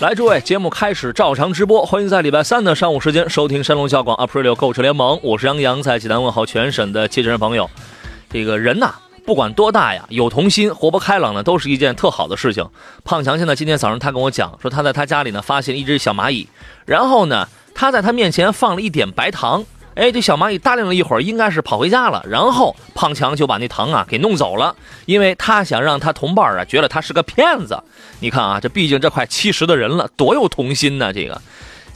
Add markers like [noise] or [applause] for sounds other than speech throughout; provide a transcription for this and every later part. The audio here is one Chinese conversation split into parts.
来，诸位，节目开始照常直播，欢迎在礼拜三的上午时间收听山东小广 Aprilio 购车联盟，我是杨洋，在济南问候全省的汽车人朋友。这个人呐，不管多大呀，有童心、活泼开朗的，都是一件特好的事情。胖强现在今天早上他跟我讲说，他在他家里呢发现一只小蚂蚁，然后呢，他在他面前放了一点白糖。哎，这小蚂蚁答应了一会儿，应该是跑回家了。然后胖强就把那糖啊给弄走了，因为他想让他同伴啊觉得他是个骗子。你看啊，这毕竟这快七十的人了，多有童心呢！这个，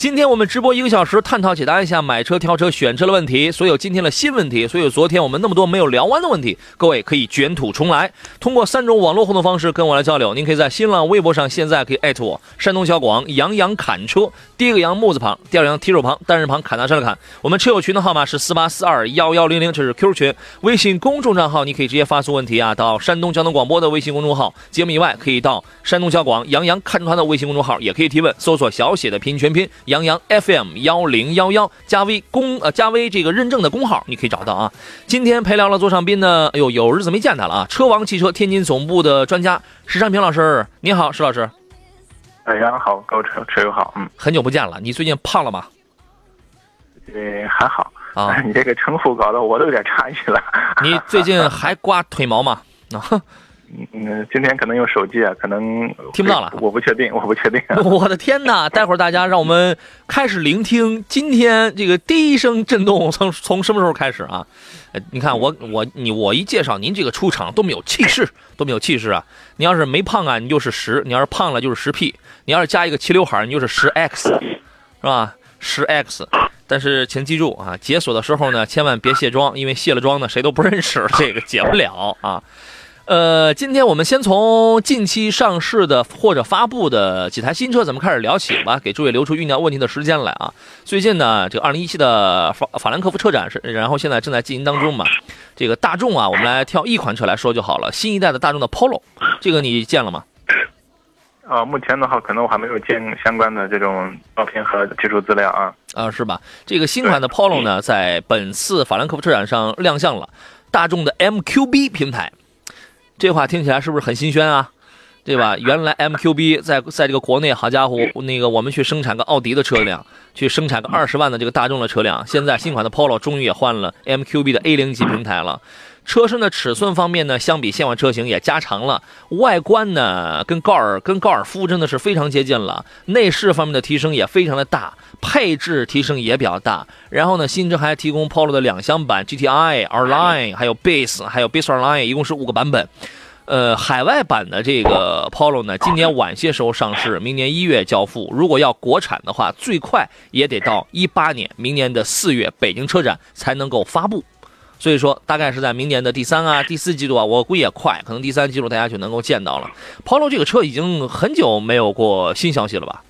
今天我们直播一个小时，探讨解答一下买车、挑车、选车的问题，所有今天的新问题，所有昨天我们那么多没有聊完的问题，各位可以卷土重来，通过三种网络互动方式跟我来交流。您可以在新浪微博上现在可以艾特我，山东小广杨洋侃车，第一个杨木字旁，第二个杨提手旁，单人旁，侃大山的侃。我们车友群的号码是四八四二幺幺零零，这是 Q 群。微信公众账号你可以直接发送问题啊，到山东交通广播的微信公众号。节目以外，可以到山东小广杨洋看车团的微信公众号，也可以提问，搜索小写的拼音全拼杨洋 FM 幺零幺幺，加微公呃加微这个认证的公号，你可以找到啊。今天陪聊了座上宾呢，哎呦，有日子没见他了啊！车王汽车天津总部的专家石占平老师，你好，石老师，哎，杨好，各位车车友好，嗯，很久不见了，你最近胖了吗？呃，还好啊 [laughs] 你这个称呼搞得我都有点诧异了。你最近还刮腿毛吗？啊，嗯，今天可能用手机啊，可能听不到了我不确定，我不确定。[laughs] [laughs] 我的天哪！[laughs] 待会儿大家让我们开始聆听今天这个第一声震动从从什么时候开始啊？呃，你看我我你我一介绍您这个出场多么有气势，多么有气势啊！你要是没胖啊，你就是十；你要是胖了就是十 P；你要是加一个齐刘海，你就是十 X，是吧？十 X。但是请记住啊，解锁的时候呢，千万别卸妆，因为卸了妆呢，谁都不认识，这个解不了啊。呃，今天我们先从近期上市的或者发布的几台新车，咱们开始聊起吧，给诸位留出酝酿问题的时间来啊。最近呢，这个二零一七的法法兰克福车展是，然后现在正在进行当中嘛。这个大众啊，我们来挑一款车来说就好了，新一代的大众的 Polo，这个你见了吗？啊，目前的话，可能我还没有见相关的这种照片和技术资料啊。啊，是吧？这个新款的 Polo 呢，在本次法兰克福车展上亮相了，大众的 MQB 平台。这话听起来是不是很新鲜啊？对吧？原来 MQB 在在这个国内，好家伙，那个我们去生产个奥迪的车辆，去生产个二十万的这个大众的车辆，现在新款的 Polo 终于也换了 MQB 的 A 零级平台了。车身的尺寸方面呢，相比现款车型也加长了，外观呢跟高尔跟高尔夫真的是非常接近了，内饰方面的提升也非常的大，配置提升也比较大。然后呢，新车还提供 Polo 的两厢版 GTI、R Line，还有 Base，还有 Base R Line，一共是五个版本。呃，海外版的这个 Polo 呢，今年晚些时候上市，明年一月交付。如果要国产的话，最快也得到一八年，明年的四月北京车展才能够发布。所以说，大概是在明年的第三啊、第四季度啊，我估计也快，可能第三季度大家就能够见到了。Polo 这个车已经很久没有过新消息了吧？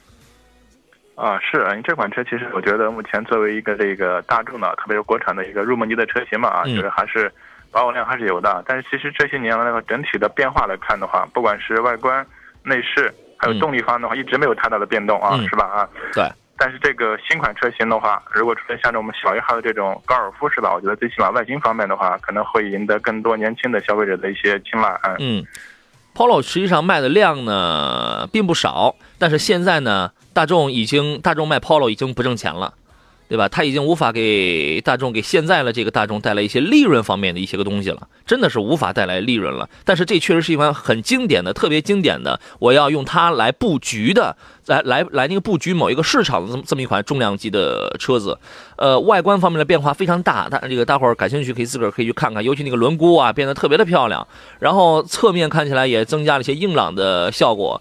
啊，是啊，你这款车其实我觉得目前作为一个这个大众的，特别是国产的一个入门级的车型嘛，啊，嗯就是还是保有量还是有的。但是其实这些年来那个整体的变化来看的话，不管是外观、内饰，还有嗯动力方面的话，一直没有太大的变动啊，嗯是吧？啊，对，但是这个新款车型的话，如果出现像这我们小一号的这种高尔夫是吧？我觉得最起码外形方面的话，可能会赢得更多年轻的消费者的一些青睐。嗯，嗯，Polo 实际上卖的量呢并不少，但是现在呢，大众已经大众卖 Polo 已经不挣钱了。对吧？它已经无法给大众给现在的这个大众带来一些利润方面的一些个东西了，真的是无法带来利润了。但是这确实是一款很经典的、特别经典的，我要用它来布局的来来来那个布局某一个市场的这么这么一款重量级的车子，呃，外观方面的变化非常大，大这个大伙儿感兴趣可以自个儿可以去看看，尤其那个轮毂啊变得特别的漂亮，然后侧面看起来也增加了一些硬朗的效果，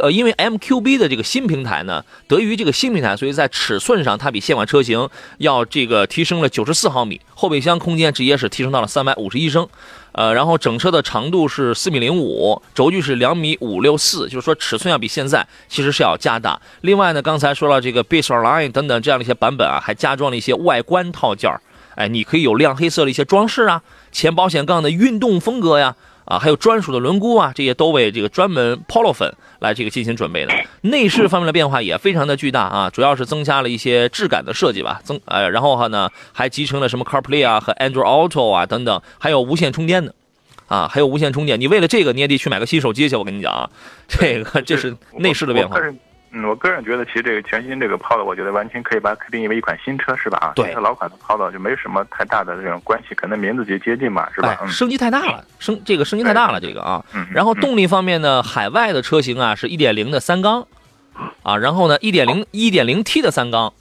呃，因为 MQB 的这个新平台呢，得益于这个新平台，所以在尺寸上它比现款车型要这个提升了九十四毫米，后备箱空间直接是提升到了三百五十一升。呃，然后整车的长度是四米零五，轴距是两米五六四，就是说尺寸要比现在其实是要加大。另外呢，刚才说了这个 Base Line 等等这样的一些版本啊，还加装了一些外观套件儿。哎，你可以有亮黑色的一些装饰啊，前保险杠的运动风格呀，啊还有专属的轮毂啊，这些都为这个专门 Polo 粉来这个进行准备的。内饰方面的变化也非常的巨大啊，主要是增加了一些质感的设计吧，增呃，然后哈呢还集成了什么 CarPlay 啊和 Android Auto 啊等等，还有无线充电的。啊，还有无线充电，你为了这个你也得去买个新手机去。我跟你讲啊，这个这是内饰的变化。嗯，我个人觉得，其实这个全新这个 Polo，我觉得完全可以把它定义为一款新车，是吧？啊，老款的 Polo 就没什么太大的这种关系，可能名字就接近嘛，是吧？升级太大了，升这个升级太大了，这个啊。嗯。然后嗯动力方面呢，海外的车型啊是1.0的三缸，啊，然后呢1.0 1.0T 的三缸，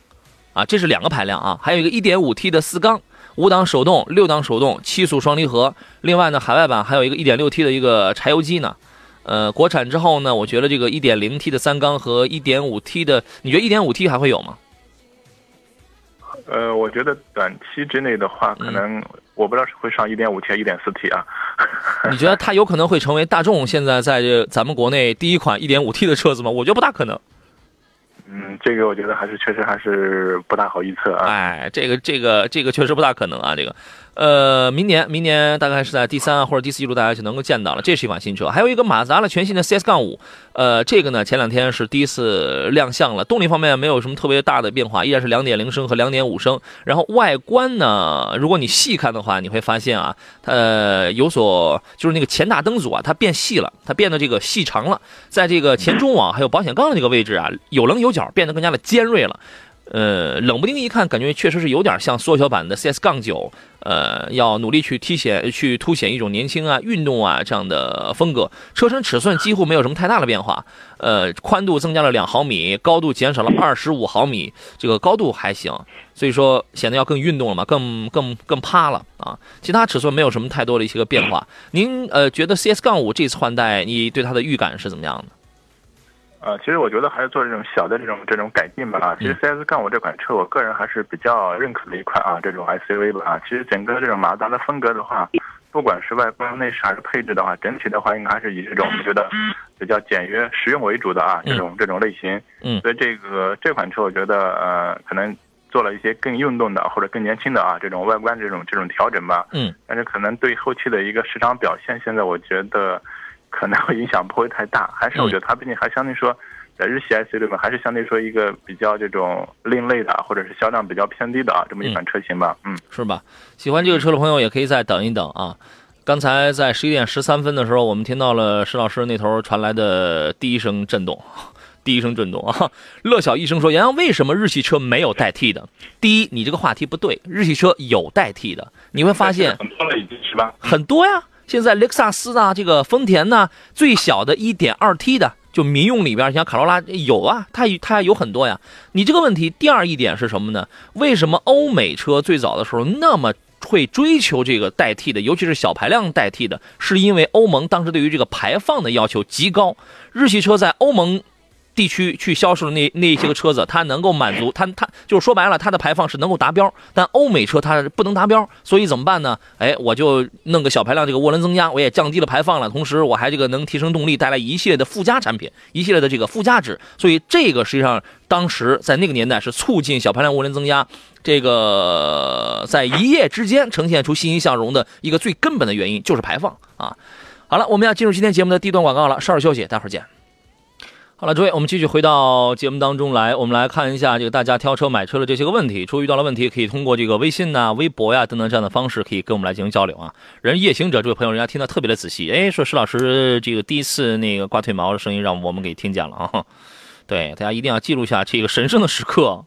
啊，这是两个排量啊，还有一个 1.5T 的四缸，五档手动、六档手动、七速双离合。另外呢，海外版还有一个 1.6T 的一个柴油机呢。呃，国产之后呢，我觉得这个 1.0T 的三缸和 1.5T 的，你觉得 1.5T 还会有吗？呃，我觉得短期之内的话，可能我不知道是会上 1.5T 还是1 4 T 啊。[laughs] [laughs] 你觉得它有可能会成为大众现在在这咱们国内第一款 1.5T 的车子吗？我觉得不大可能。嗯，这个我觉得还是确实还是不大好预测啊。哎，这个这个这个确实不大可能啊，这个。呃，明年明年大概是在第三或者第四季度，大家就能够见到了。这是一款新车，还有一个马自达的全新的 CS 杠五，呃，这个呢前两天是第一次亮相了。动力方面没有什么特别大的变化，依然是两点零升和两点五升。然后外观呢，如果你细看的话，你会发现啊，呃，有所就是那个前大灯组啊，它变细了，它变得这个细长了，在这个前中网还有保险杠的这个位置啊，有棱有角，变变得更加的尖锐了。呃，冷不丁一看，感觉确实是有点像缩小版的 CS 杠九，呃，要努力去体显、去凸显一种年轻啊、运动啊这样的风格。车身尺寸几乎没有什么太大的变化，呃，宽度增加了两毫米，高度减少了二十五毫米，这个高度还行，所以说显得要更运动了嘛，更更更趴了啊。其他尺寸没有什么太多的一些个变化。您呃觉得 CS 杠五这次换代，你对它的预感是怎么样的？呃，其实我觉得还是做这种小的这种这种改进吧啊。其实 CS 杠五这款车，我个人还是比较认可的一款啊，这种 SUV 吧啊。其实整个这种马自达的风格的话，不管是外观、内饰还是配置的话，整体的话应该还是以这种我觉得比较简约、实用为主的啊，这种这种类型。嗯所以这个这款车，我觉得呃，可能做了一些更运动的或者更年轻的啊这种外观这种这种调整吧。嗯。但是可能对后期的一个市场表现，现在我觉得可能会影响不会太大。还是我觉得它毕竟还相对说。在日系 SUV 里面，还是相对说一个比较这种另类的，或者是销量比较偏低的啊，这么一款车型吧。嗯，是吧？喜欢这个车的朋友也可以再等一等啊。刚才在十一点十三分的时候，我们听到了石老师那头传来的第一声震动，第一声震动啊。乐小医生说：“杨洋，为什么日系车没有代替的？第一，你这个话题不对，日系车有代替的，你会发现很多了已经是吧？很多呀。现在雷克萨斯啊，这个丰田呢，最小的 1.2T 的。”就民用里边，像卡罗拉有啊，它它有很多呀。你这个问题，第二一点是什么呢？为什么欧美车最早的时候那么会追求这个代替的，尤其是小排量代替的？是因为欧盟当时对于这个排放的要求极高，日系车在欧盟。地区去销售的那那些个车子，它能够满足 [coughs] 它它就是说白了，它的排放是能够达标，但欧美车它不能达标，所以怎么办呢？哎，我就弄个小排量这个涡轮增压，我也降低了排放了，同时我还这个能提升动力，带来一系列的附加产品，一系列的这个附加值，所以这个实际上当时在那个年代是促进小排量涡轮增压这个在一夜之间呈现出欣欣向荣的一个最根本的原因，就是排放啊。好了，我们要进入今天节目的第一段广告了，稍事休息，待会儿见。好了，诸位，我们继续回到节目当中来，我们来看一下这个大家挑车买车的这些个问题。如果遇到了问题，可以通过这个微信呐、微博呀等等这样的方式，可以跟我们来进行交流啊。人夜行者这位朋友，人家听得特别的仔细，哎，说石老师这个第一次那个刮腿毛的声音，让我们给听见了啊。[laughs] 对，大家一定要记录下这个神圣的时刻。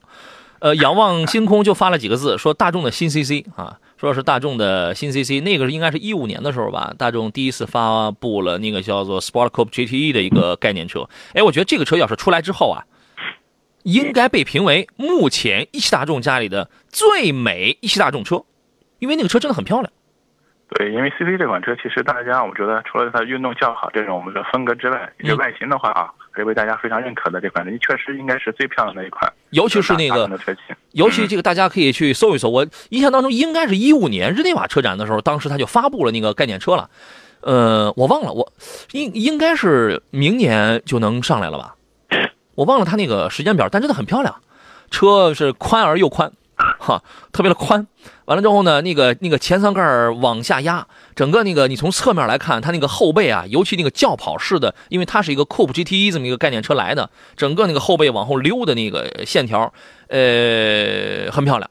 呃，仰望星空就发了几个字，说大众的新 CC 啊，说是大众的新 CC，那个是应该是一五年的时候吧，大众第一次发布了那个叫做 Sport Coupe GTE 的一个概念车。哎，我觉得这个车要是出来之后啊，应该被评为目前一汽大众家里的最美一汽大众车，因为那个车真的很漂亮。对，因为 CC 这款车，其实大家我觉得除了它运动较好这种我们的风格之外，嗯就外形的话啊，还是为大家非常认可的这款，确实应该是最漂亮的一款，尤其是那个。尤其这个大家可以去搜一搜，我印象当中应该是一五年日内瓦车展的时候，当时他就发布了那个概念车了，呃，我忘了，我应应该是明年就能上来了吧，我忘了他那个时间表，但真的很漂亮，车是宽而又宽，哈，特别的宽。完了之后呢，那个那个前舱盖往下压，整个那个你从侧面来看，它那个后背啊，尤其那个轿跑式的，因为它是一个 Coupe GTE 这么一个概念车来的，整个那个后背往后溜的那个线条，呃，很漂亮。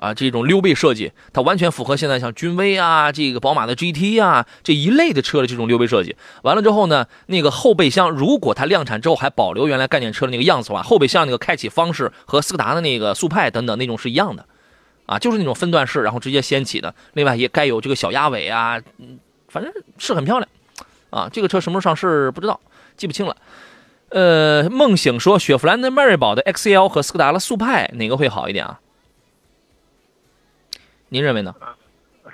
啊，这种溜背设计，它完全符合现在像君威啊、这个宝马的 GT 啊这一类的车的这种溜背设计。完了之后呢，那个后备箱如果它量产之后还保留原来概念车的那个样子的话，后备箱那个开启方式和斯柯达的那个速派等等那种是一样的，啊，就是那种分段式，然后直接掀起的。另外也该有这个小鸭尾啊，反正是很漂亮，啊，这个车什么时候上市不知道，记不清了。呃，梦醒说雪佛兰的迈锐宝的 XL 和斯柯达的速派哪个会好一点啊？您认为呢？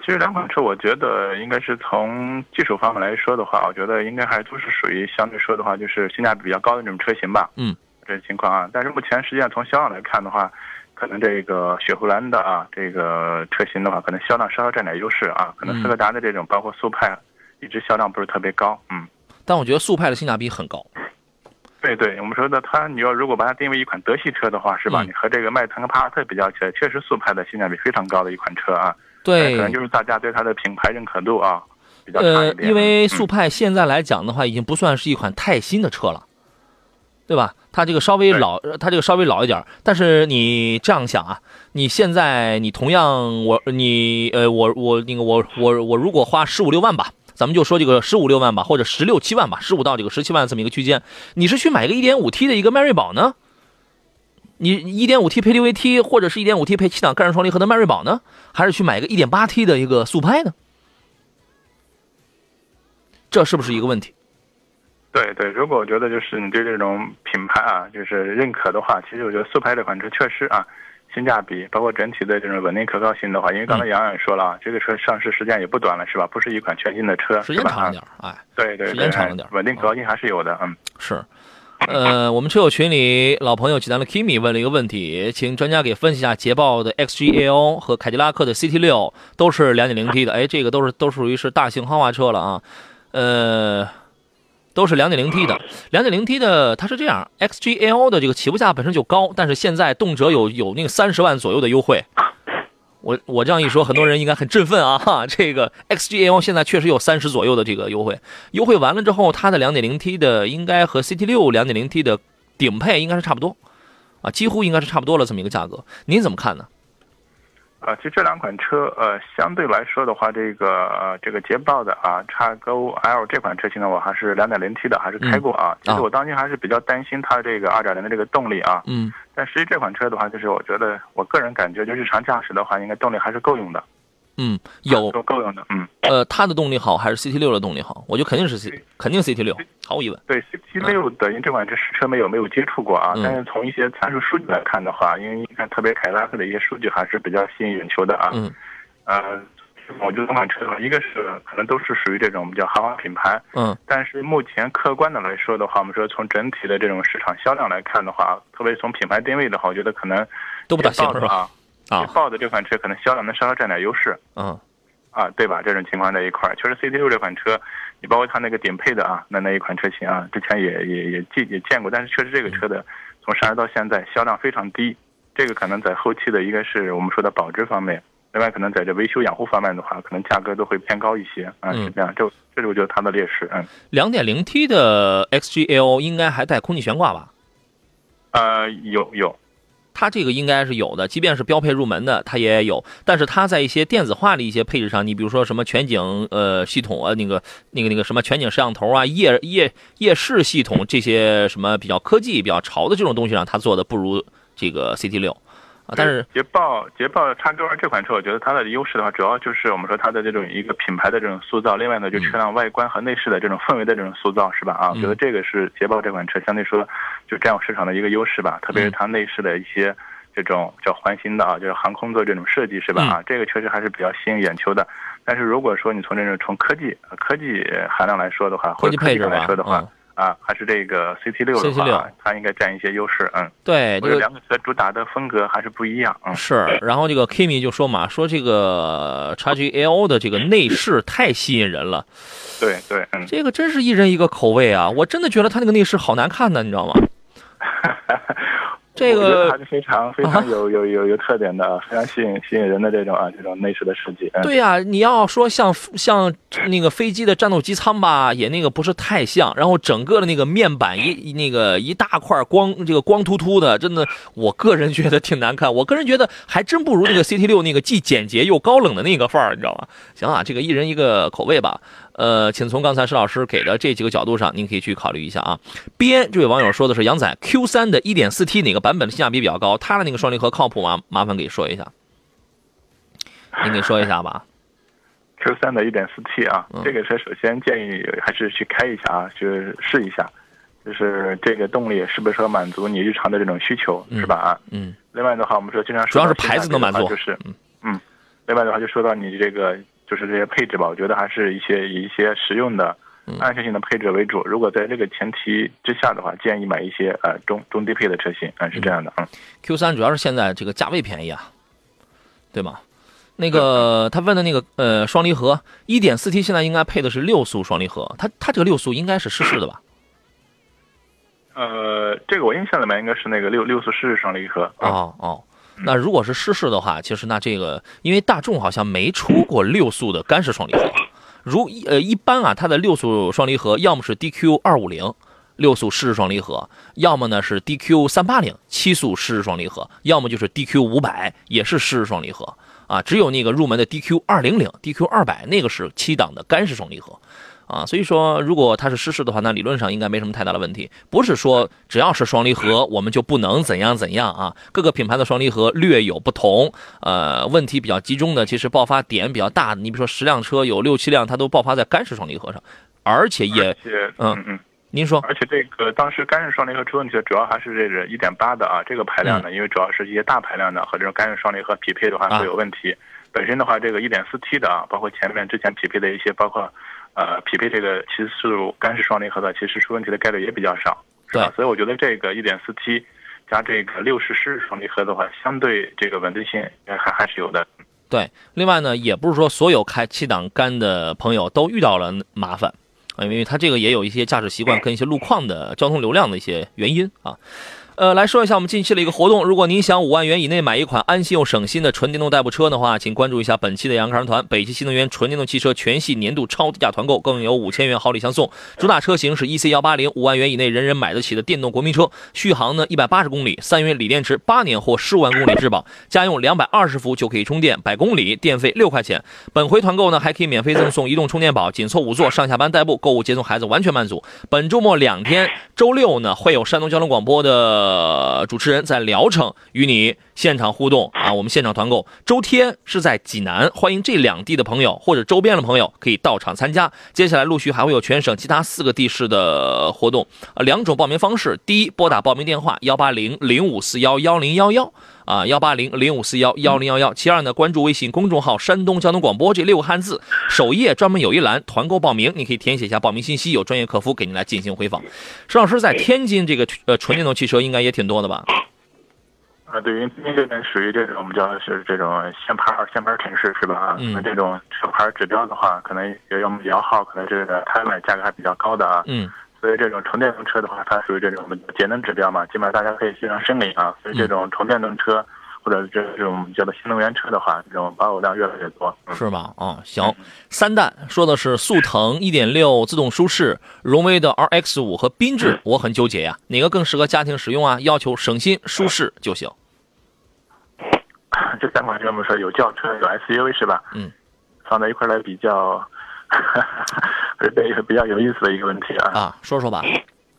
其实两款车，我觉得应该是从技术方面来说的话，我觉得应该还都是属于相对说的话，就是性价比比较高的那种车型吧。嗯，这个情况啊。但是目前实际上从销量来看的话，可能这个雪佛兰的啊这个车型的话，可能销量稍稍占点优势啊。可能斯柯达的这种包括速派，一直销量不是特别高。嗯，但我觉得速派的性价比很高。对对，我们说的它，你要如果把它定位一款德系车的话，是吧？嗯你和这个迈腾和帕萨特比较起来，确实速派的性价比非常高的一款车啊。对可能就是大家对它的品牌认可度啊比较差呃一，点。因为嗯速派现在来讲的话，已经不算是一款太新的车了，对吧？它这个稍微老，呃它这个稍微老一点儿。但是你这样想啊，你现在你同样我你呃我我那个我我我如果花十五六万吧，咱们就说这个十五六万吧，或者十六七万吧，十五到这个十七万这么一个区间，你是去买个一点五 T 的一个迈锐宝呢？你一点五 T 配六 AT，或者是一点五 T 配七档干式双离合的迈锐宝呢？还是去买个一点八 T 的一个速派呢？这是不是一个问题？对对，如果我觉得就是你对这种品牌啊，就是认可的话，其实我觉得速派这款车确实啊，性价比包括整体的这种稳定可靠性的话，因为刚才杨洋也说了啊，这个车上市时间也不短了，是吧？不是一款全新的车，时间长了点儿，哎，啊对对对，时间长了点哎稳定可靠性还是有的，嗯。是。呃，我们车友群里老朋友济南的 Kimi 问了一个问题，请专家给分析一下捷豹的 XGL 和凯迪拉克的 CT 六都是 2.0T 的，哎，这个都是都属于是大型豪华车了啊，呃，都是 2.0T 的，2.0T 的它是这样，XGL 的这个起步价本身就高，但是现在动辄有有那个三十万左右的优惠。我我这样一说，很多人应该很振奋啊！哈，这个 XGL 现在确实有三十左右的这个优惠，优惠完了之后，它的 2.0T 的应该和 CT 六 2.0T 的顶配应该是差不多，啊，几乎应该是差不多了这么一个价格，您怎么看呢？啊，其实这两款车，呃，相对来说的话，这个呃，这个捷豹的啊，叉勾 L 这款车型呢，我还是 2.0T 的，还是开过啊。其实我当时还是比较担心它这个2.0的这个动力啊。嗯但实际这款车的话，就是我觉得我个人感觉，就日常驾驶的话，应该动力还是够用的。嗯，有够够用的，嗯。呃，它的动力好还是 CT 六的动力好？我觉得肯定是 C，肯定 CT 六，毫无疑问。对 CT 六的，因为这款车实车没有没有接触过啊，嗯但是从一些参数数据来看的话，因为你看特别凯迪拉克的一些数据还是比较吸引眼球的啊。嗯呃，我觉得这款车一个是可能都是属于这种比较豪华品牌，嗯但是目前客观的来说的话，我们说从整体的这种市场销量来看的话，特别从品牌定位的话，我觉得可能都不大行是吧？啊。捷豹的这款车可能销量能稍稍占点优势。嗯。啊，对吧？这种情况在一块儿，确实 CT 六这款车，你包括它那个顶配的啊，那那一款车型啊，之前也也也见也见过，但是确实这个车的从上市到现在销量非常低，这个可能在后期的一个是我们说的保值方面，另外可能在这维修养护方面的话，可能价格都会偏高一些啊，嗯。是这样，这这是我觉得它的劣势，嗯，两点零 T 的 XGL 应该还带空气悬挂吧？呃，有有，它这个应该是有的，即便是标配入门的，它也有。但是它在一些电子化的一些配置上，你比如说什么全景呃系统啊，那个那个那个什么全景摄像头啊、夜夜夜视系统这些什么比较科技、比较潮的这种东西上，它做的不如这个 CT 六啊，但是捷豹捷豹叉 Q 二这款车，我觉得它的优势的话，主要就是我们说它的这种一个品牌的这种塑造，另外呢，就车辆外观和内饰的这种氛围的这种塑造，是吧？啊，我觉得这个是捷豹这款车相对说就占有市场的一个优势吧，特别是它内饰的一些这种叫环形的啊，就是航空座这种设计，是吧？啊，这个确实还是比较吸引眼球的。但是如果说你从这种从科技呃科技含量来说的话，或者科技配置来说的话嗯，啊，还是这个 CT 六的 CT6 话，它应该占一些优势，嗯。对这个两个车主打的风格还是不一样，嗯。是，然后这个 Kimi 就说嘛，说这个 XG L 的这个内饰太吸引人了，对对，嗯，这个真是一人一个口味啊！我真的觉得它那个内饰好难看的，你知道吗？[laughs] 这个还是非常非常有有有有特点的，非常吸引吸引人的这种啊这种内饰的设计。嗯、对呀、你要说像像那个飞机的战斗机舱吧，也那个不是太像，然后整个的那个面板一那个一大块光这个光秃秃的，真的，我个人 [laughs] 觉得挺难看。我个人觉得还真不如那个 CT 六那个既简洁又高冷的那个范儿，你知道吗？行啊，这个一人一个口味吧。呃，请从刚才石老师给的这几个角度上，您可以去考虑一下啊。边这位网友说的是杨仔 Q 三的 1.4T 哪个版本的性价比比较高？它的那个双离合靠谱吗？麻烦给说一下，您给说一下吧。[laughs] Q 三的 1.4T 啊，嗯这个车首先建议还是去开一下啊，去试一下，就是这个动力是不是说满足你日常的这种需求，嗯是吧？啊，嗯另外的话，我们说经常主要是牌子能满足就是嗯嗯，另外的话就说到你这个就是这些配置吧，我觉得还是一些以一些实用的嗯。安全性的配置为主，如果在这个前提之下的话，建议买一些呃中中低配的车型，嗯，是这样的，嗯。Q 三主要是现在这个价位便宜啊，对吗？那个他问的那个呃双离合一点四 T 现在应该配的是六速双离合，它它这个六速应该是湿式的吧？呃，这个我印象里面应该是那个六六速湿式双离合。啊哦哦，那如果是湿式的话，其实那这个因为大众好像没出过六速的干式双离合，如一呃一般啊，它的六速双离合要么是 DQ 二五零。六速湿式双离合，要么呢是 DQ 三八零七速湿式双离合，要么就是 DQ 五百也是湿式双离合啊。只有那个入门的 DQ 二零零、DQ 二百那个是七档的干式双离合啊。所以说，如果它是湿式的话，那理论上应该没什么太大的问题。不是说只要是双离合，我们就不能怎样怎样啊。各个品牌的双离合略有不同，呃，问题比较集中的，其实爆发点比较大的。你比如说十辆车有六七辆，它都爆发在干式双离合上，而且也嗯嗯嗯，您说，而且这个当时干式双离合出问题的主要还是这个一点八的啊，这个排量呢，因为主要是一些大排量的和这种干式双离合匹配的话啊会有问题。本身的话，这个一点四 T 的啊，包括前面之前匹配的一些，包括呃匹配这个七速干式双离合的，其实出问题的概率也比较少，是吧对？所以我觉得这个一点四 T 加这个六十湿式双离合的话，相对这个稳定性还还是有的。对，另外呢，也不是说所有开七档干的朋友都遇到了麻烦，啊因为它这个也有一些驾驶习惯跟一些路况的交通流量的一些原因啊。呃，来说一下我们近期的一个活动。如果您想五万元以内买一款安心又省心的纯电动代步车的话，请关注一下本期的杨康团北汽新能源纯电动汽车全系年度超低价团购，更有五千元好礼相送。主打车型是 EC 幺八零，五万元以内人人买得起的电动国民车，续航呢一百八十公里，三元锂电池，八年或十五万公里质保，家用两百二十伏就可以充电，百公里电费六块钱。本回团购呢还可以免费赠送移动充电宝，紧凑五座，上下班代步、购物接送孩子完全满足。本周末两天，周六呢会有山东交通广播的呃主持人在聊城与你现场互动啊，我们现场团购。周天是在济南，欢迎这两地的朋友或者周边的朋友可以到场参加。接下来陆续还会有全省其他四个地市的活动，呃，两种报名方式：第一，拨打报名电话幺八零零五四幺幺零幺幺。啊，幺八零零五四幺幺零幺幺。其二呢，关注微信公众号“山东交通广播”这六个汉字，首页专门有一栏团购报名，你可以填写一下报名信息，有专业客服给您来进行回访。石老师在天津这个呃纯电动汽车应该也挺多的吧？啊，对，因为今天这边属于这种我们叫是这种限牌儿限牌儿城市是吧？啊，嗯那这种车牌儿指标的话，可能也我们摇号可能这个它买价格还比较高的啊。嗯所以这种纯电动车的话，它属于这种节能指标嘛，基本上大家可以线上申领啊。所以这种纯电动车或者这这种叫做新能源车的话，这种保有量越来越多。嗯是吧？啊、行。三弹说的是速腾1.6自动舒适、荣威的 RX 五和缤智，我很纠结呀，哪个更适合家庭使用啊？要求省心舒适就行。这三款车我们说有轿车有 SUV 是吧？嗯，放在一块来比较，[laughs] 是对比较有意思的一个问题啊。啊，说说吧。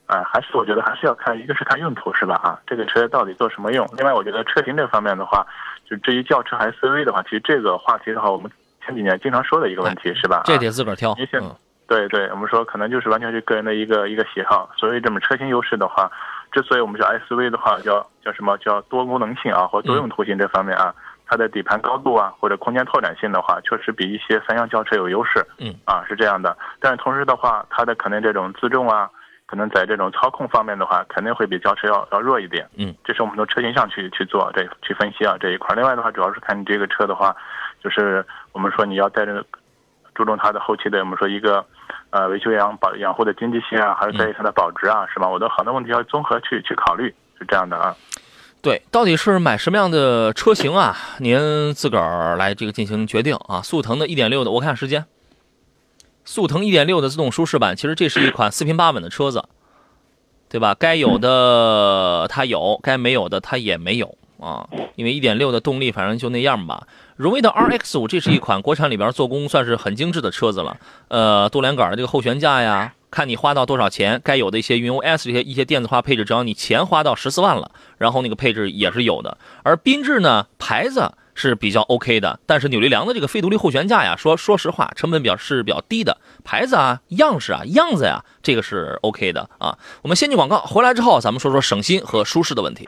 啊，哎，还是我觉得还是要看，一个是看用途是吧？啊，这个车到底做什么用？另外，我觉得车型这方面的话，就至于轿车还是 SUV 的话，其实这个话题的话，我们前几年经常说的一个问题是吧？这啊得自个儿挑因为。现嗯对对，我们说可能就是完全是个人的一个一个喜好。所以这么车型优势的话，之所以我们叫 SUV 的话，叫叫什么叫多功能性啊，或多用途性这方面啊，它的底盘高度啊，或者空间拓展性的话，确实比一些三厢轿车有优势。嗯，啊是这样的。但是同时的话，它的可能这种自重啊，可能在这种操控方面的话，肯定会比轿车要要弱一点。嗯，这是我们从车型上去去做这去分析啊这一块儿。另外的话，主要是看你这个车的话，就是我们说你要带着注重它的后期的我们说一个呃维修养保养护的经济性啊，还有在于它的保值啊，是吧？我的很多问题要综合去去考虑，是这样的啊。对，到底是买什么样的车型啊？您自个儿来这个进行决定啊。速腾的1.6的，我看时间，速腾1.6的自动舒适版，其实这是一款四平八稳的车子，对吧？该有的它有，该没有的它也没有啊。因为1.6的动力反正就那样吧。荣威的 RX 5，这是一款国产里边做工算是很精致的车子了。呃，多连杆的这个后悬架呀，看你花到多少钱，该有的一些云 OS 这些一些电子化配置，只要你钱花到十四万了，然后那个配置也是有的。而缤智呢，牌子是比较 OK 的，但是扭力梁的这个非独立后悬架呀，说说实话，成本比较是比较低的，牌子啊、样式啊、样子呀，这个是 OK 的啊。我们先进广告，回来之后咱们说说省心和舒适的问题。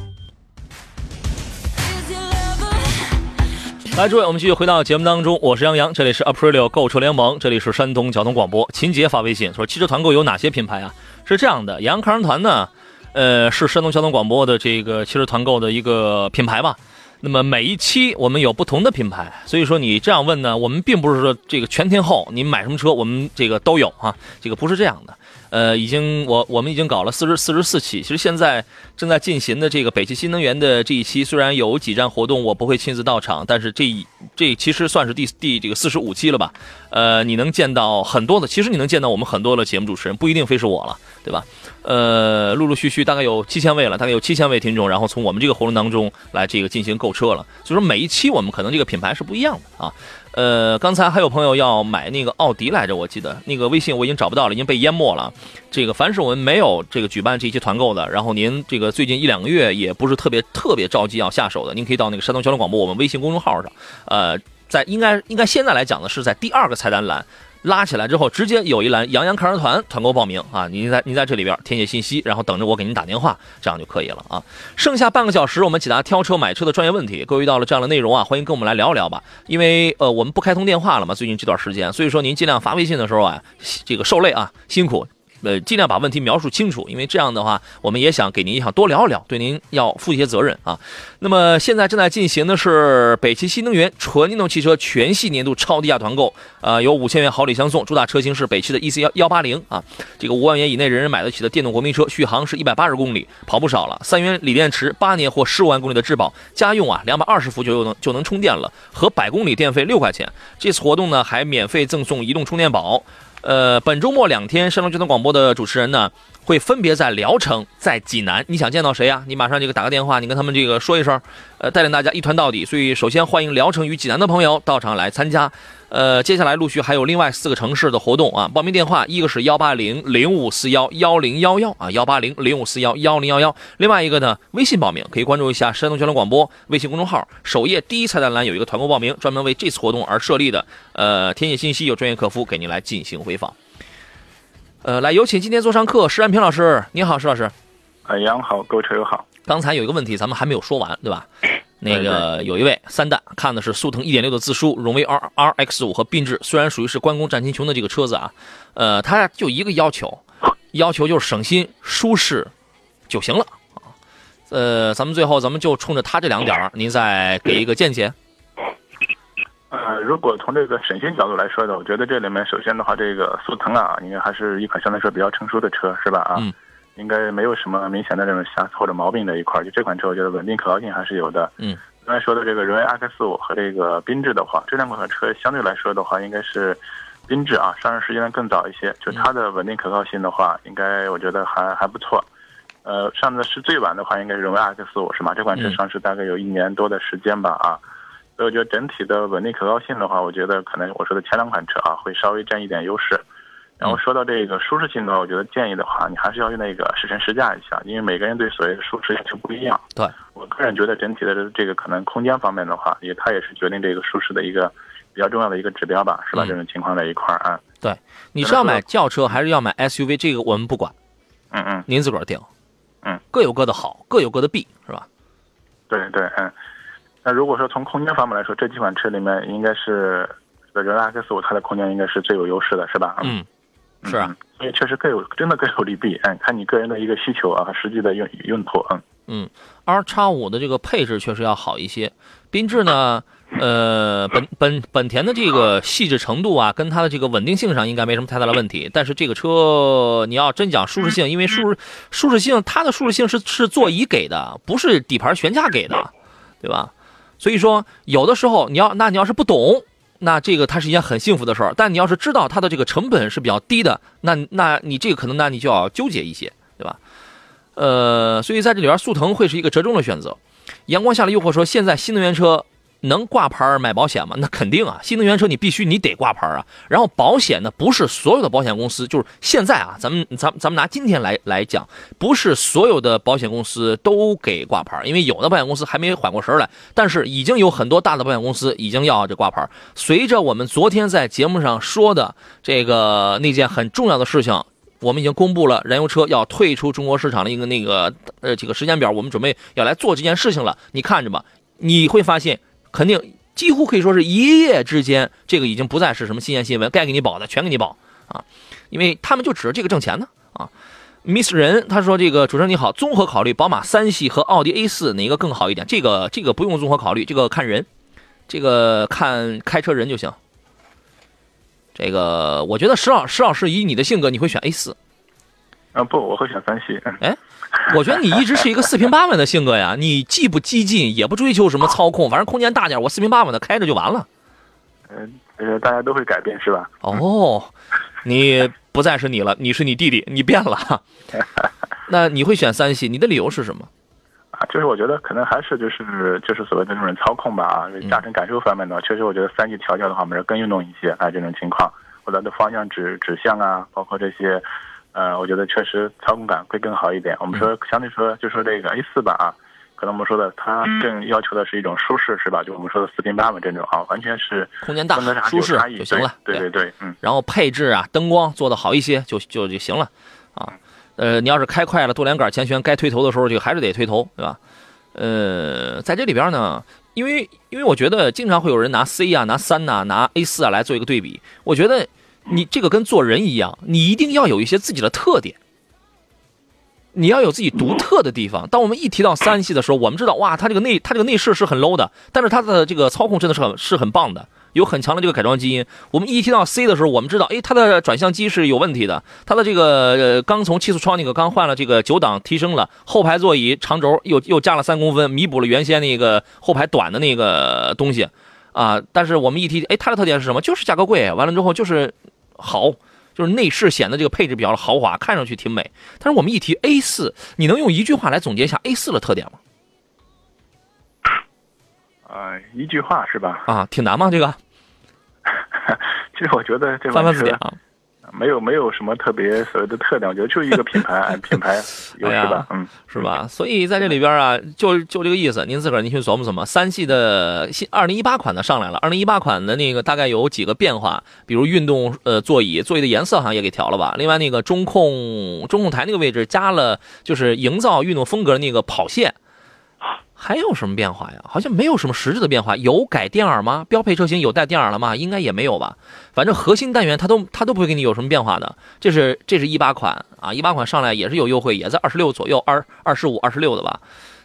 来，诸位，我们继续回到节目当中，我是杨洋，这里是 Aprilio 购车联盟，这里是山东交通广播。秦杰发微信说，汽车团购有哪些品牌啊？是这样的，杨洋看人团呢，呃，是山东交通广播的这个汽车团购的一个品牌吧。那么每一期我们有不同的品牌，所以说你这样问呢，我们并不是说这个全天候你买什么车，我们这个都有啊，这个不是这样的。呃，已经我我们已经搞了四十四十四期，其实现在正在进行的这个北汽新能源的这一期，虽然有几站活动我不会亲自到场，但是这这其实算是第第这个四十五期了吧？呃，你能见到很多的，其实你能见到我们很多的节目主持人，不一定非是我了，对吧？呃，陆陆续续大概有七千位了，大概有七千位听众，然后从我们这个活动当中来这个进行购车了。所以说每一期我们可能这个品牌是不一样的啊。呃，刚才还有朋友要买那个奥迪来着，我记得那个微信我已经找不到了，已经被淹没了。这个凡是我们没有这个举办这一期团购的，然后您这个最近一两个月也不是特别特别着急要下手的，您可以到那个山东交通广播我们微信公众号上，呃，在应该应该现在来讲的是在第二个菜单栏。拉起来之后，直接有一栏“杨洋看车团”团购报名啊！您在您在这里边填写信息，然后等着我给您打电话，这样就可以了啊。剩下半个小时，我们解答挑车买车的专业问题。各位遇到了这样的内容啊，欢迎跟我们来聊一聊吧。因为呃，我们不开通电话了嘛，最近这段时间，所以说您尽量发微信的时候啊，这个受累啊，辛苦。呃，尽量把问题描述清楚，因为这样的话，我们也想给您想多聊一聊，对您要负一些责任啊。那么现在正在进行的是北汽新能源纯电动汽车全系年度超低价团购，呃，有五千元好礼相送，主打车型是北汽的 EC 幺幺八零啊，这个五万元以内人人买得起的电动国民车，续航是一百八十公里，跑不少了。三元锂电池，八年或十五万公里的质保，家用啊两百二十伏就能就能充电了，和百公里电费六块钱。这次活动呢还免费赠送移动充电宝。呃，本周末两天，山东交通广播的主持人呢，会分别在聊城、在济南。你想见到谁呀、你马上这个打个电话，你跟他们这个说一声，呃，带领大家一团到底。所以，首先欢迎聊城与济南的朋友到场来参加。呃，接下来陆续还有另外四个城市的活动啊，报名电话一个是幺八零零五四幺幺零幺幺啊，幺八零零五四幺幺零幺幺。另外一个呢，微信报名可以关注一下山东交通广播微信公众号，首页第一菜单栏有一个团购报名，专门为这次活动而设立的。呃，填写信息有专业客服给您来进行回访。呃，来有请今天做上课石安平老师，你好，石老师。哎，杨好，购车友好。刚才有一个问题咱们还没有说完，对吧？那个有一位三蛋看的是速腾1.6的自输，荣威 R R X 五和缤智，虽然属于是关公战秦琼的这个车子啊，呃，他就一个要求，要求就是省心舒适就行了啊。呃，咱们最后咱们就冲着他这两点儿，您再给一个见解。呃，如果从这个省心角度来说的，我觉得这里面首先的话，这个速腾啊，应该还是一款相对来说比较成熟的车，是吧？啊，嗯，应该没有什么明显的这种瑕疵或者毛病的一块儿。就这款车，我觉得稳定可靠性还是有的。嗯，刚才说的这个荣威 RX 五和这个缤智的话，这两款车相对来说的话，应该是缤智啊上市时间更早一些，就它的稳定可靠性的话，应该我觉得还还不错。呃，上的是最晚的话，应该是荣威 RX 五是吗？这款车嗯上市大概有一年多的时间吧啊。所以我觉得整体的稳定可靠性的话，我觉得可能我说的前两款车啊会稍微占一点优势。然后说到这个舒适性的话，我觉得建议的话，你还是要用那个试乘试驾一下，因为每个人对所谓的舒适要求不一样。对我个人觉得整体的这个可能空间方面的话，也它也是决定这个舒适的一个比较重要的一个指标吧，是吧？嗯这种情况在一块儿啊，对，你是要买轿车还是要买 SUV？这个我们不管，嗯嗯，您自个儿定。嗯，各有各的好，各有各的弊，是吧？对对嗯。那如果说从空间方面来说，这几款车里面应该是这个荣威 RX 五它的空间应该是最有优势的，是吧？嗯，是啊嗯，所以确实各有真的各有利弊，嗯，看你个人的一个需求啊和实际的用用途，嗯。嗯，R 叉五的这个配置确实要好一些。缤智呢，呃，本本本田的这个细致程度啊，跟它的这个稳定性上应该没什么太大的问题。但是这个车你要真讲舒适性，因为舒适舒适性它的舒适性是是座椅给的，不是底盘悬架给的，对吧？所以说有的时候你要那你要是不懂。那这个它是一件很幸福的事儿，但你要是知道它的这个成本是比较低的，那那你这个可能那你就要纠结一些，对吧？呃，所以在这里边，速腾会是一个折中的选择。阳光下的诱惑说，现在新能源车能挂牌买保险吗？那肯定啊，新能源车你必须你得挂牌啊。然后保险呢，不是所有的保险公司，就是现在啊，咱们咱们咱们拿今天来来讲，不是所有的保险公司都给挂牌，因为有的保险公司还没缓过神来，但是已经有很多大的保险公司已经要这挂牌。随着我们昨天在节目上说的这个那件很重要的事情。我们已经公布了燃油车要退出中国市场的一个那个呃这个时间表，我们准备要来做这件事情了。你看着吧，你会发现，肯定几乎可以说是一夜之间，这个已经不再是什么新鲜新闻，该给你保的全给你保啊，因为他们就指着这个挣钱呢啊。Miss 人他说：“这个主持人你好，综合考虑宝马三系和奥迪 A 四哪个更好一点？这个这个不用综合考虑，这个看人，这个看开车人就行。这个我觉得石老石老师以你的性格，你会选 A 四。啊不，我会选三系。嗯 [laughs] 我觉得你一直是一个四平八稳的性格呀，你既不激进，也不追求什么操控，反正空间大点，我四平八稳的开着就完了。嗯，呃，大家都会改变，是吧？哦，你不再是你了，你是你弟弟，你变了。[laughs] 那你会选三系，你的理由是什么？啊，就是我觉得可能还是就是就是所谓的这种操控吧啊，嗯驾乘感受方面的，确实我觉得三系调教的话，我们是更运动一些啊，这种情况，或者的方向指指向啊，包括这些，呃，我觉得确实操控感会更好一点。我们说相对说就说这个 A 四吧啊，可能我们说的它更要求的是一种舒适是吧？就我们说的四平八稳这种啊，完全是空间大舒适就行了对对对对，嗯。然后配置啊、灯光做的好一些就就就行了啊。呃，你要是开快了，多连杆前悬该推头的时候，就还是得推头，对吧？呃，在这里边呢，因为因为我觉得经常会有人拿 C 啊、拿三呐、拿 A 四啊来做一个对比，我觉得你这个跟做人一样，你一定要有一些自己的特点。你要有自己独特的地方。当我们一提到三系的时候，我们知道哇，它这个内它这个内饰是很 low 的，但是它的这个操控真的是很是很棒的，有很强的这个改装基因。我们一提到 C 的时候，我们知道，哎，它的转向机是有问题的，它的这个刚从七速窗那个刚换了这个九档提升了，后排座椅长轴又又加了三公分，弥补了原先那个后排短的那个东西啊。但是我们一提，哎，它的特点是什么？就是价格贵，完了之后就是好。就是内饰显得这个配置比较豪华，看上去挺美。但是我们一提 A 四，你能用一句话来总结一下 A 四的特点吗？呃，一句话是吧？啊，挺难吗？这个 [laughs] 其实我觉得这翻款车翻字典啊。没有没有什么特别所谓的特点，我觉得就是一个品牌 [laughs] 哎品牌优势哎呀吧，嗯，是吧？所以在这里边啊，就就这个意思。您自个儿您去琢磨琢磨。三系的新二零一八款的上来了，二零一八款的那个大概有几个变化，比如运动呃座椅，座椅的颜色好像也给调了吧。另外那个中控中控台那个位置加了，就是营造运动风格的那个跑线。还有什么变化呀？好像没有什么实质的变化。有改电耳吗？标配车型有带电耳了吗？应该也没有吧。反正核心单元它都它都不会给你有什么变化的。这是这是一八款啊，一八款上来也是有优惠，也在二十六左右，二二十五、二十六的吧。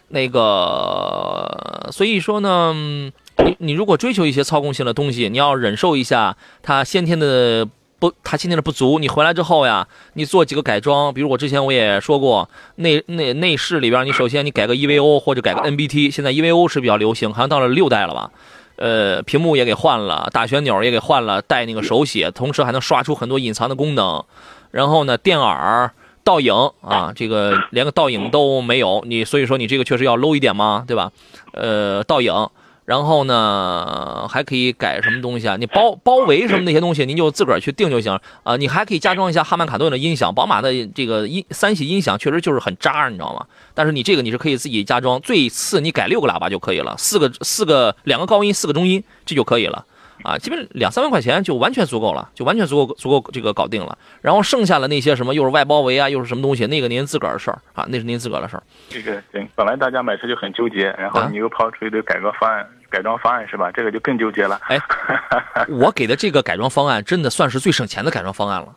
那个，所以说呢，你你如果追求一些操控性的东西，你要忍受一下它先天的不，它今天的不足，你回来之后呀，你做几个改装，比如我之前我也说过，内内内饰里边，你首先你改个 EVO 或者改个 NBT，现在 EVO 是比较流行，好像到了六代了吧。呃，屏幕也给换了，大旋钮也给换了，带那个手写，同时还能刷出很多隐藏的功能。然后呢，电耳、倒影啊，这个连个倒影都没有，你所以说你这个确实要 low 一点嘛，对吧？呃，倒影，然后呢还可以改什么东西啊？你包包围什么那些东西，您就自个儿去定就行啊。你还可以加装一下哈曼卡顿的音响，宝马的这个音三系音响确实就是很渣，你知道吗？但是你这个你是可以自己加装，最次你改六个喇叭就可以了，四个四个两个高音，四个中音，这就可以了。啊，基本两三万块钱就完全足够了，就完全足够足够这个搞定了。然后剩下的那些什么又是外包围啊，又是什么东西，那个您自个儿的事儿啊，那是您自个儿的事儿。这个行，本来大家买车就很纠结，然后啊你又抛出一堆改革方案、改装方案是吧？这个就更纠结了。哎，[laughs] 我给的这个改装方案真的算是最省钱的改装方案了。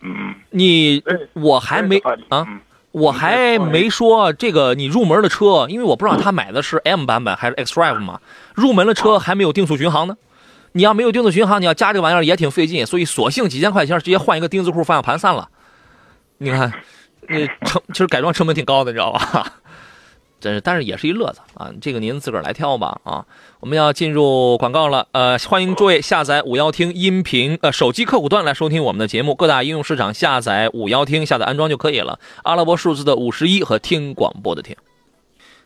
嗯，你我还没啊，嗯我还没说这个你入门的车，因为我不知道他买的是 M 版本还是 X Drive 嘛，入门的车还没有定速巡航呢。你要没有定速巡航，你要加这个玩意儿也挺费劲，所以索性几千块钱直接换一个钉子户方向盘算了。你看，[laughs] 那成其实改装成本挺高的，你知道吧？[laughs] 真是，但是也是一乐子啊！这个您自个儿来挑吧啊！我们要进入广告了，呃，欢迎诸位下载五幺听音频呃手机客户端来收听我们的节目，各大应用市场下载五幺听下载安装就可以了。阿拉伯数字的五十一和听广播的听。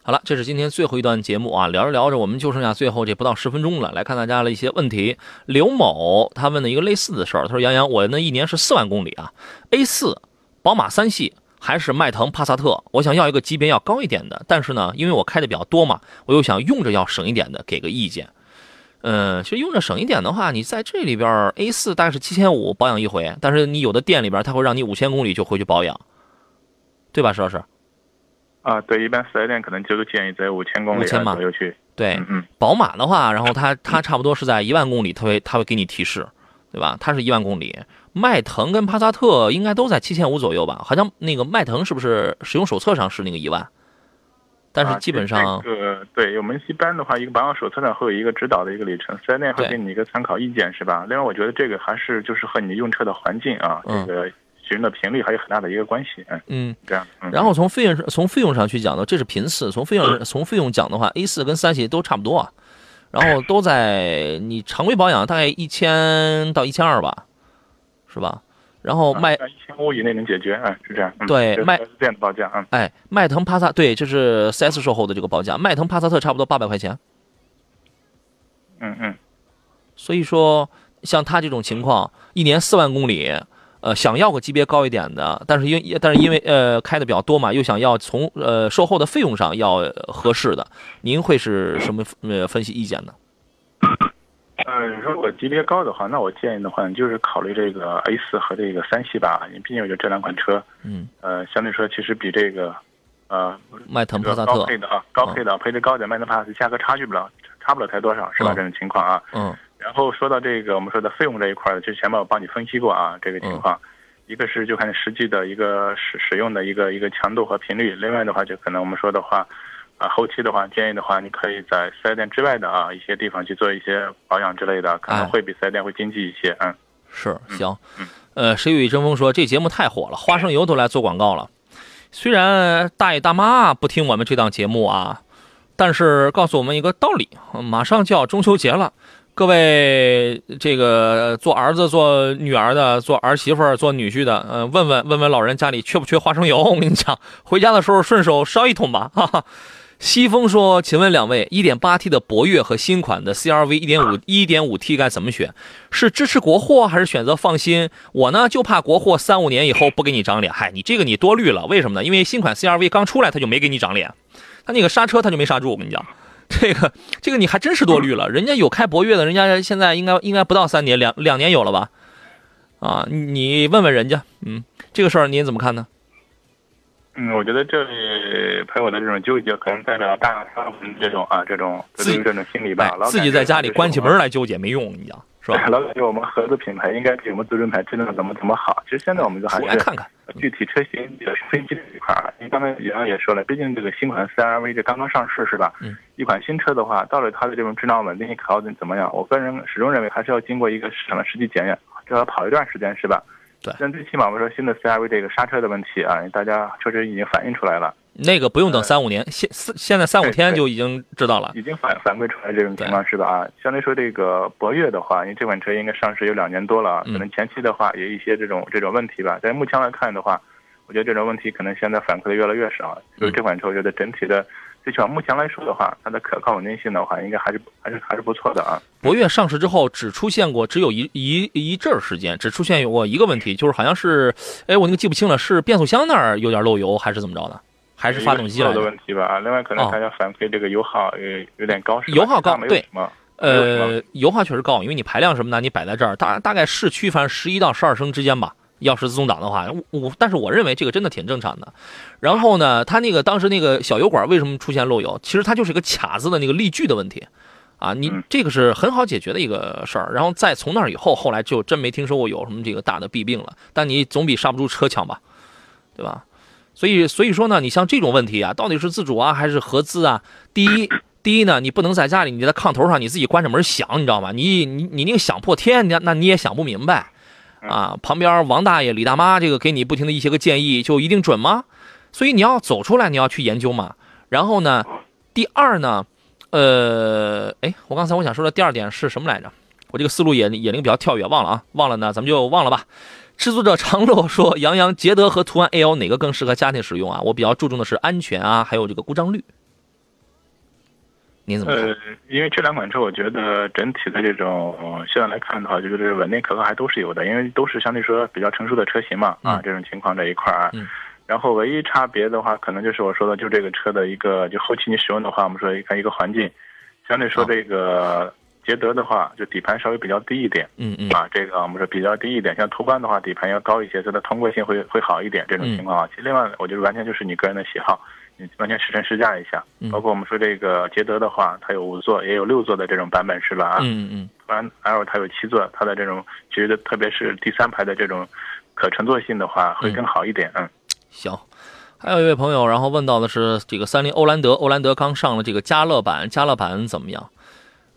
好了，这是今天最后一段节目啊，聊着聊着，我们就剩下最后这不到十分钟了，来看大家的一些问题。刘某他问了一个类似的事儿，他说：“杨洋，我那一年是四万公里啊，A 四，宝马三系还是迈腾、帕萨特，我想要一个级别要高一点的，但是呢，因为我开的比较多嘛，我又想用着要省一点的，给个意见。嗯，其实用着省一点的话，你在这里边 A 四大概是七千五保养一回，但是你有的店里边他会让你五千公里就回去保养，对吧，石老师？啊，对，一般四 S 店可能就是建议在五千公里左右去。对，嗯嗯，宝马的话，然后它它差不多是在一万公里，它会它会给你提示，对吧？它是一万公里。迈腾跟帕萨特应该都在七千五左右吧？好像那个迈腾是不是使用手册上是那个一万？但是啊基本上，这个对我们一般的话，一个保养手册上会有一个指导的一个里程，四 S 店会给你一个参考意见，是吧？另外，我觉得这个还是就是和你用车的环境啊，嗯这个使用的频率还有很大的一个关系。嗯，嗯，这样。嗯、然后从费用上从费用上去讲呢，这是频次。从费用从费用讲的话，A 四跟三系都差不多啊，然后都在你常规保养大概一千到一千二吧，是吧？然后卖一千五以内能解决，哎，是这样。嗯、对迈这是 4S 店的报价，嗯，哎，迈腾、帕萨对，这是 4S 售后的这个报价，迈腾、帕萨特差不多八百块钱。嗯嗯。所以说，像他这种情况，一年四万公里，呃，想要个级别高一点的，但是因但是因为呃开的比较多嘛，又想要从呃售后的费用上要合适的，您会是什么呃分析意见呢？呃，如果级别高的话，那我建议的话，你就是考虑这个 A 四和这个三系吧。因为毕竟我觉得这两款车，嗯，呃，相对说其实比这个，呃，迈腾、这个帕萨特，高配的啊，高配的配置高点，迈腾帕萨特价格差距不了，差不了太多少，是吧？嗯这种情况啊。嗯然后说到这个我们说的费用这一块儿，之前吧我帮你分析过啊，这个情况，一个是就看你实际的一个使使用的一个一个强度和频率，另外的话就可能我们说的话，啊后期的话建议的话，你可以在四 S 店之外的啊一些地方去做一些保养之类的，可能哎会比四 S 店会经济一些，嗯。是行嗯，呃，谁与争锋说这节目太火了，花生油都来做广告了。虽然大爷大妈不听我们这档节目啊，但是告诉我们一个道理：马上就要中秋节了，各位这个做儿子、做女儿的、做儿媳妇、做女婿的，呃，问问问问老人家里缺不缺花生油？我跟你讲，回家的时候顺手烧一桶吧，哈哈。西风说：“请问两位，1.8T 的博越和新款的 CRV 1.5 1.5T 该怎么选？是支持国货还是选择放心？我呢就怕国货三五年以后不给你长脸。嗨，你这个你多虑了，为什么呢？因为新款 CRV 刚出来他就没给你长脸，他那个刹车他就没刹住。我跟你讲，这个这个你还真是多虑了。人家有开博越的，人家现在应该应该不到三年，两两年有了吧？啊，你问问人家，嗯，这个事儿您怎么看呢？嗯，我觉得这里朋友的这种纠结，可能代表大大部分这种啊，这种自己这种心理吧哎。自己在家里关起门来纠结没用，你讲是吧？[laughs] 老感觉我们合资品牌应该比我们自主品牌质量怎么怎么好。其实现在我们就还是出来看看，具体车型的分析这一块儿。您刚才杨洋也说了，毕竟这个新款 CRV 这刚刚上市是吧？嗯。一款新车的话，到底它的这种质量稳定性考虑怎么样？我个人始终认为还是要经过一个市场的实际检验，至少跑一段时间是吧？对但最起码我们说新的 CRV 这个刹车的问题啊，大家确实已经反映出来了，那个不用等三五年，现四现在三五天就已经知道了。已经反反馈出来这种情况是吧？啊，相对说这个博越的话，因为这款车应该上市有两年多了，啊可能前期的话也有一些这种这种问题吧。但目前来看的话，我觉得这种问题可能现在反馈的越来越少，就是这款车我觉得整体的，最起码目前来说的话，它的可靠稳定性的话，应该还是还是还是不错的啊。博越上市之后，只出现过只有一一一阵儿时间，只出现过一个问题，就是好像是，哎，我那个记不清了，是变速箱那儿有点漏油，还是怎么着的？还是发动机漏的？问题吧啊。另外可能哦大家反馈这个油耗有有点高，油耗高对呃，油耗确实高，因为你排量什么的，你摆在这儿，大大概市区反正十一到十二升之间吧。要是自动挡的话，我我但是我认为这个真的挺正常的。然后呢，它那个当时那个小油管为什么出现漏油？其实它就是一个卡子的那个力矩的问题，啊，你嗯这个是很好解决的一个事儿。然后再从那儿以后，后来就真没听说过有什么这个大的弊病了。但你总比刹不住车强吧，对吧？所以所以说呢，你像这种问题啊，到底是自主啊还是合资啊？第一，第一呢，你不能在家里你在炕头上你自己关着门想，你知道吗？你你你那个想破天，你那你也想不明白啊。旁边王大爷、李大妈这个给你不停的一些个建议，就一定准吗？所以你要走出来，你要去研究嘛。然后呢，第二呢，呃，哎，我刚才我想说的第二点是什么来着？我这个思路也也灵比较跳跃，忘了啊，忘了呢，咱们就忘了吧。制作者长乐说：“杨洋捷德和途安 L 哪个更适合家庭使用啊？我比较注重的是安全啊，还有这个故障率。您怎么看？呃，因为这两款车，我觉得整体的这种呃现在来看的话，就是这个稳定可靠还都是有的，因为都是相对说比较成熟的车型嘛，啊嗯，这种情况这一块儿啊。嗯然后唯一差别的话，可能就是我说的，就这个车的一个，就后期你使用的话，我们说一看一个环境，相对说这个捷德的话，就底盘稍微比较低一点。嗯嗯啊，这个我们说比较低一点，像途观的话，底盘要高一些，它的通过性会会好一点。这种嗯情况啊，其实另外我觉得完全就是你个人的喜好，你完全试乘试驾一下。嗯包括我们说这个捷德的话，它有五座也有六座的这种版本是吧？啊，嗯嗯途安 L 它有七座，它的这种其实特别是第三排的这种可乘坐性的话会更好一点。嗯，行。还有一位朋友，然后问到的是这个三菱欧蓝德，欧蓝德刚上了这个加乐版，加乐版怎么样？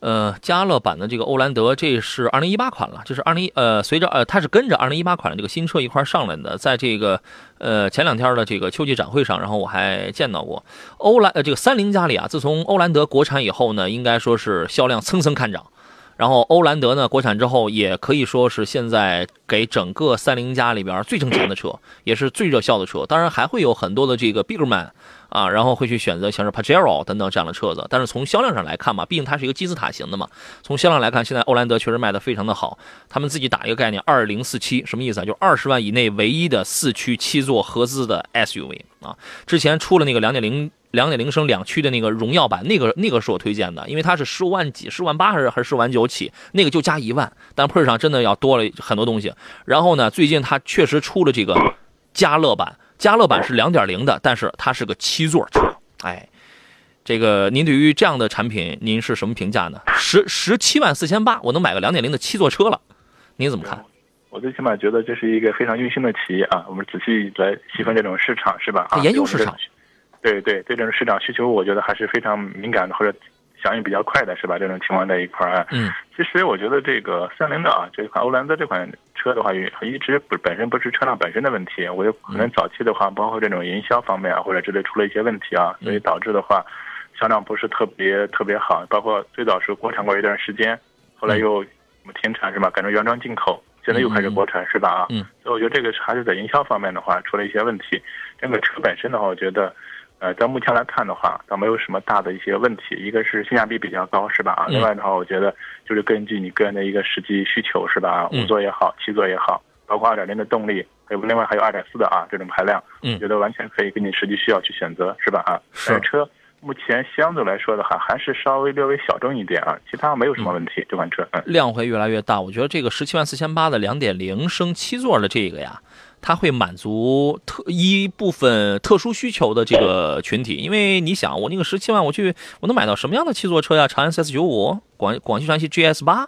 呃，加乐版的这个欧蓝德，这是二零一八款了，这是二零呃，随着呃，它是跟着二零一八款的这个新车一块上来的，在这个呃前两天的这个秋季展会上，然后我还见到过欧蓝呃这个三菱家里啊，自从欧蓝德国产以后呢，应该说是销量蹭蹭看涨。然后欧蓝德呢，国产之后也可以说是现在给整个三菱家里边最挣钱的车，也是最热销的车。当然还会有很多的这个 Bigman 啊，然后会去选择像是 Pajero 等等这样的车子。但是从销量上来看嘛，毕竟它是一个金字塔型的嘛。从销量来看，现在欧蓝德确实卖的非常的好。他们自己打一个概念，二零四七什么意思啊？就二十万以内唯一的四驱七座合资的 SUV 啊。之前出了那个两点零。两点零升两驱的那个荣耀版，那个那个是我推荐的，因为它是十五万几、十五万八还是还是十五万九起，那个就加一万，但配置上真的要多了很多东西。然后呢，最近它确实出了这个加乐版，嘉乐版是两点零的，但是它是个七座车。哎，这个您对于这样的产品，您是什么评价呢？十十七万四千八，我能买个两点零的七座车了，您怎么看？我最起码觉得这是一个非常用心的企业啊。我们仔细来细分这种市场是吧？啊，研究市场。对对，对这种市场需求，我觉得还是非常敏感的，或者响应比较快的，是吧？这种情况在一块儿啊。嗯。其实我觉得这个三菱的啊，这款欧蓝德这款车的话，一直不本身不是车辆本身的问题，我觉得可能早期的话，包括这种营销方面啊，或者之类出了一些问题啊，所以导致的话，销量不是特别特别好。包括最早是国产过一段时间，后来又停产是吧？改成原装进口，现在又开始国产是吧？啊。嗯。所以我觉得这个还是在营销方面的话出了一些问题。这个车本身的话，我觉得。呃，在目前来看的话，倒没有什么大的一些问题。一个是性价比比较高，是吧？啊，另外的话，我觉得就是根据你个人的一个实际需求，是吧？啊，五座也好，七座也好，包括二点零的动力，还有另外还有二点四的啊这种排量，嗯我觉得完全可以根据实际需要去选择，是吧？啊，是车目前相对来说的话，还是稍微略微小众一点啊，其他没有什么问题。这款车，嗯，量会越来越大。我觉得这个十七万四千八的两点零升七座的这个呀。它会满足特一部分特殊需求的这个群体，因为你想，我那个十七万，我去我能买到什么样的七座车呀？长安 CS 九五、广广汽传祺 GS 八，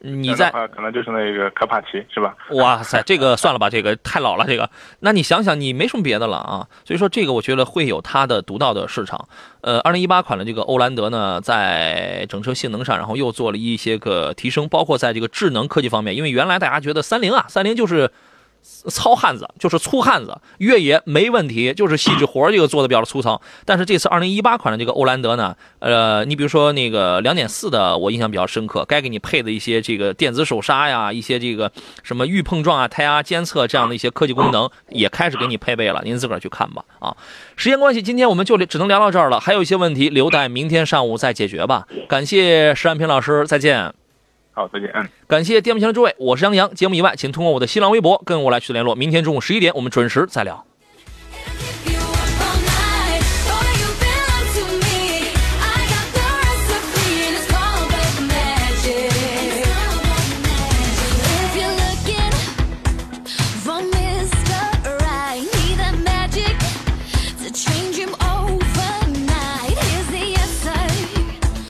你在可能就是那个科帕奇是吧？[laughs] 哇塞，这个算了吧，这个太老了，这个。那你想想，你没什么别的了啊，所以说这个我觉得会有它的独到的市场。呃，二零一八款的这个欧蓝德呢，在整车性能上，然后又做了一些个提升，包括在这个智能科技方面，因为原来大家觉得三菱啊，三菱就是。糙汉子就是粗汉子，越野没问题，就是细致活儿这个做的比较粗糙。但是这次二零一八款的这个欧蓝德呢，呃，你比如说那个两点四的，我印象比较深刻，该给你配的一些这个电子手刹呀，一些这个什么预碰撞啊、胎压监测这样的一些科技功能，也开始给你配备了。您自个儿去看吧。啊，时间关系，今天我们就只能聊到这儿了，还有一些问题留待明天上午再解决吧。感谢石安平老师，再见。好，再见。嗯。感谢电幕前的诸位，我是杨洋。节目以外，请通过我的新浪微博跟我来取得联络。明天中午十一点，我们准时再聊。